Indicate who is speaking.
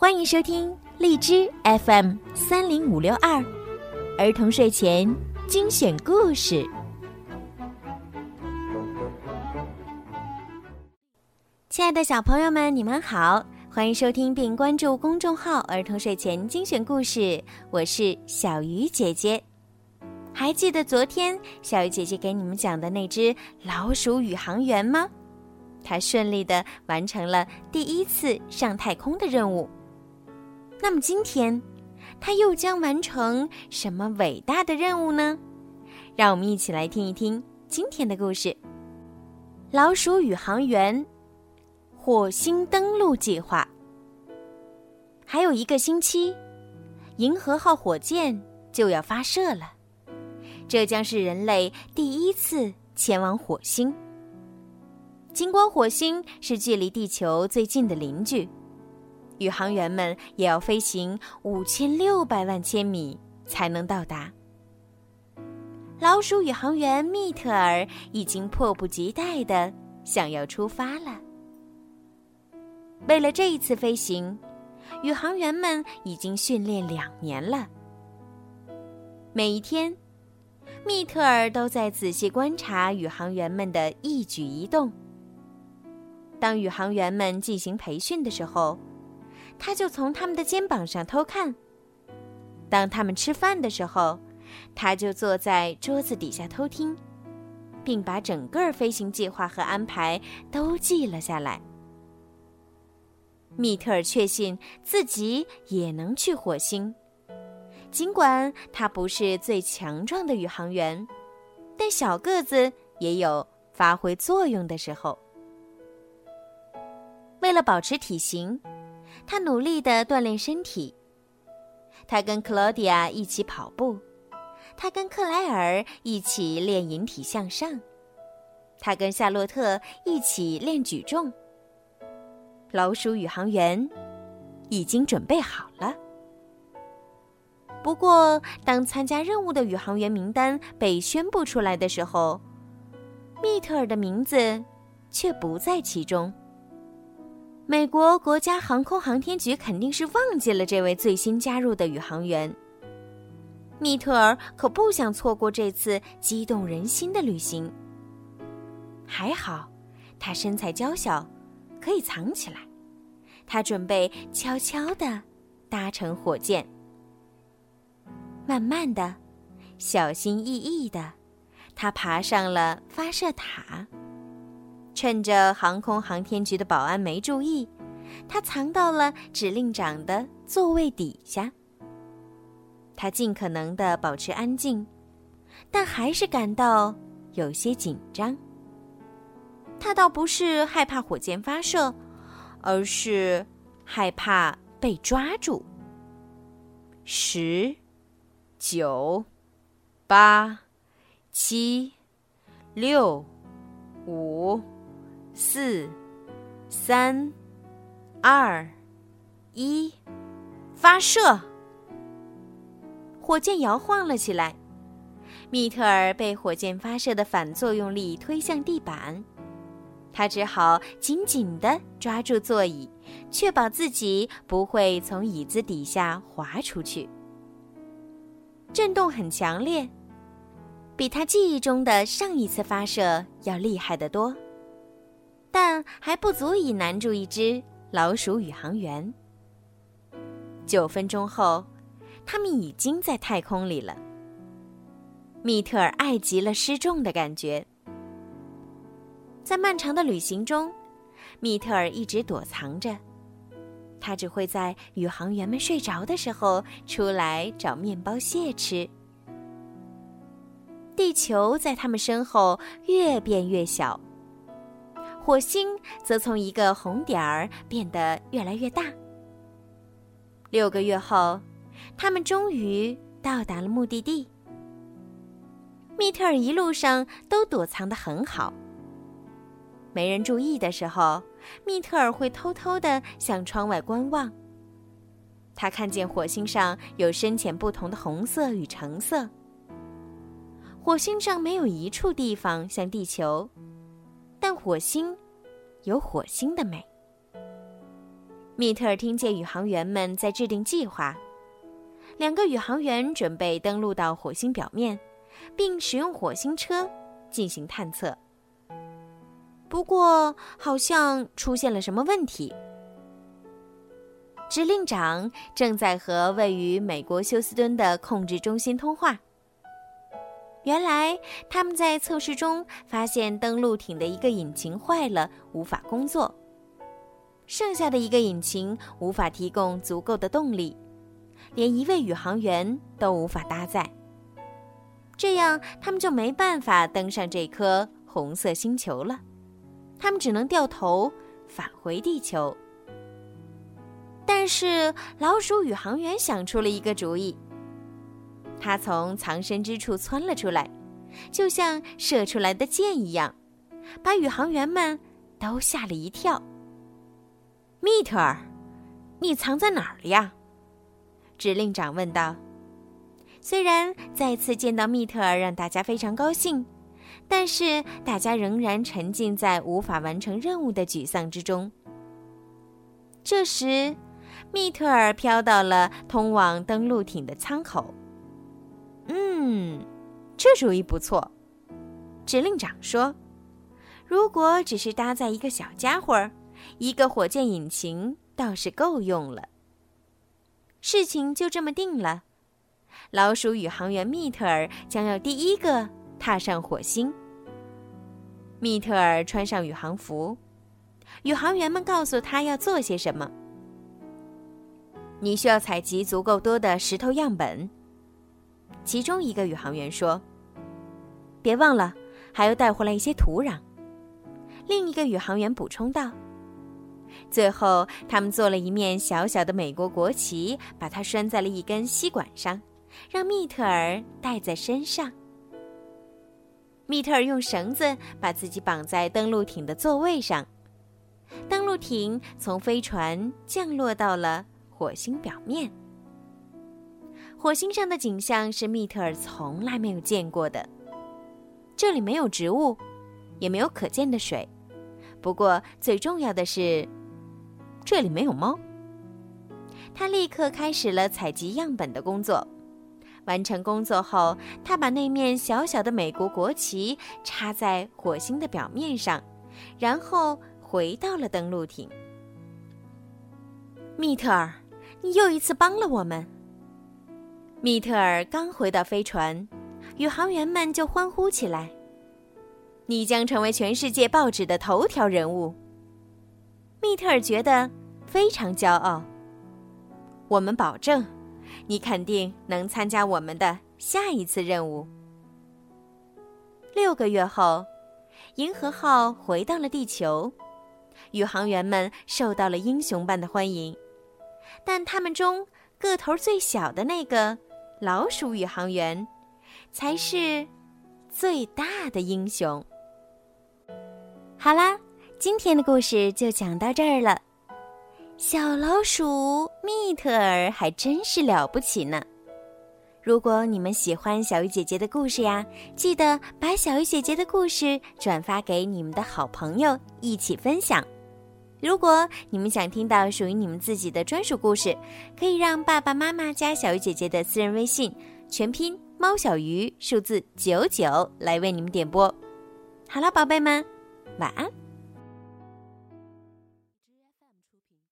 Speaker 1: 欢迎收听荔枝 FM 三零五六二儿童睡前精选故事。亲爱的小朋友们，你们好，欢迎收听并关注公众号“儿童睡前精选故事”，我是小鱼姐姐。还记得昨天小鱼姐姐给你们讲的那只老鼠宇航员吗？它顺利的完成了第一次上太空的任务。那么今天，它又将完成什么伟大的任务呢？让我们一起来听一听今天的故事：老鼠宇航员火星登陆计划。还有一个星期，银河号火箭就要发射了，这将是人类第一次前往火星。尽管火星是距离地球最近的邻居，宇航员们也要飞行五千六百万千米才能到达。老鼠宇航员密特尔已经迫不及待的想要出发了。为了这一次飞行，宇航员们已经训练两年了。每一天，密特尔都在仔细观察宇航员们的一举一动。当宇航员们进行培训的时候，他就从他们的肩膀上偷看；当他们吃饭的时候，他就坐在桌子底下偷听，并把整个飞行计划和安排都记了下来。密特尔确信自己也能去火星，尽管他不是最强壮的宇航员，但小个子也有发挥作用的时候。为了保持体型，他努力的锻炼身体。他跟克罗迪亚一起跑步，他跟克莱尔一起练引体向上，他跟夏洛特一起练举重。老鼠宇航员已经准备好了。不过，当参加任务的宇航员名单被宣布出来的时候，密特尔的名字却不在其中。美国国家航空航天局肯定是忘记了这位最新加入的宇航员。密特尔可不想错过这次激动人心的旅行。还好，他身材娇小，可以藏起来。他准备悄悄地搭乘火箭，慢慢的、小心翼翼的，他爬上了发射塔。趁着航空航天局的保安没注意，他藏到了指令长的座位底下。他尽可能的保持安静，但还是感到有些紧张。他倒不是害怕火箭发射，而是害怕被抓住。十、九、八、七、六、五。四、三、二、一，发射！火箭摇晃了起来，密特尔被火箭发射的反作用力推向地板，他只好紧紧地抓住座椅，确保自己不会从椅子底下滑出去。震动很强烈，比他记忆中的上一次发射要厉害得多。但还不足以难住一只老鼠宇航员。九分钟后，他们已经在太空里了。密特尔爱极了失重的感觉。在漫长的旅行中，密特尔一直躲藏着，他只会在宇航员们睡着的时候出来找面包屑吃。地球在他们身后越变越小。火星则从一个红点儿变得越来越大。六个月后，他们终于到达了目的地。密特尔一路上都躲藏得很好。没人注意的时候，密特尔会偷偷地向窗外观望。他看见火星上有深浅不同的红色与橙色。火星上没有一处地方像地球。但火星有火星的美。密特尔听见宇航员们在制定计划。两个宇航员准备登陆到火星表面，并使用火星车进行探测。不过，好像出现了什么问题。指令长正在和位于美国休斯敦的控制中心通话。原来，他们在测试中发现登陆艇的一个引擎坏了，无法工作。剩下的一个引擎无法提供足够的动力，连一位宇航员都无法搭载。这样，他们就没办法登上这颗红色星球了。他们只能掉头返回地球。但是，老鼠宇航员想出了一个主意。他从藏身之处窜了出来，就像射出来的箭一样，把宇航员们都吓了一跳。密特尔，你藏在哪儿了呀？指令长问道。虽然再次见到密特尔让大家非常高兴，但是大家仍然沉浸在无法完成任务的沮丧之中。这时，密特尔飘到了通往登陆艇的舱口。嗯，这主意不错，指令长说：“如果只是搭载一个小家伙，一个火箭引擎倒是够用了。”事情就这么定了。老鼠宇航员密特尔将要第一个踏上火星。密特尔穿上宇航服，宇航员们告诉他要做些什么。你需要采集足够多的石头样本。其中一个宇航员说：“别忘了，还要带回来一些土壤。”另一个宇航员补充道：“最后，他们做了一面小小的美国国旗，把它拴在了一根吸管上，让密特尔带在身上。”密特尔用绳子把自己绑在登陆艇的座位上，登陆艇从飞船降落到了火星表面。火星上的景象是密特尔从来没有见过的。这里没有植物，也没有可见的水。不过最重要的是，这里没有猫。他立刻开始了采集样本的工作。完成工作后，他把那面小小的美国国旗插在火星的表面上，然后回到了登陆艇。密特尔，你又一次帮了我们。密特尔刚回到飞船，宇航员们就欢呼起来：“你将成为全世界报纸的头条人物！”密特尔觉得非常骄傲。我们保证，你肯定能参加我们的下一次任务。六个月后，银河号回到了地球，宇航员们受到了英雄般的欢迎，但他们中个头最小的那个。老鼠宇航员才是最大的英雄。好啦，今天的故事就讲到这儿了。小老鼠密特尔还真是了不起呢。如果你们喜欢小鱼姐姐的故事呀，记得把小鱼姐姐的故事转发给你们的好朋友一起分享。如果你们想听到属于你们自己的专属故事，可以让爸爸妈妈加小鱼姐姐的私人微信，全拼猫小鱼数字九九来为你们点播。好了，宝贝们，晚安。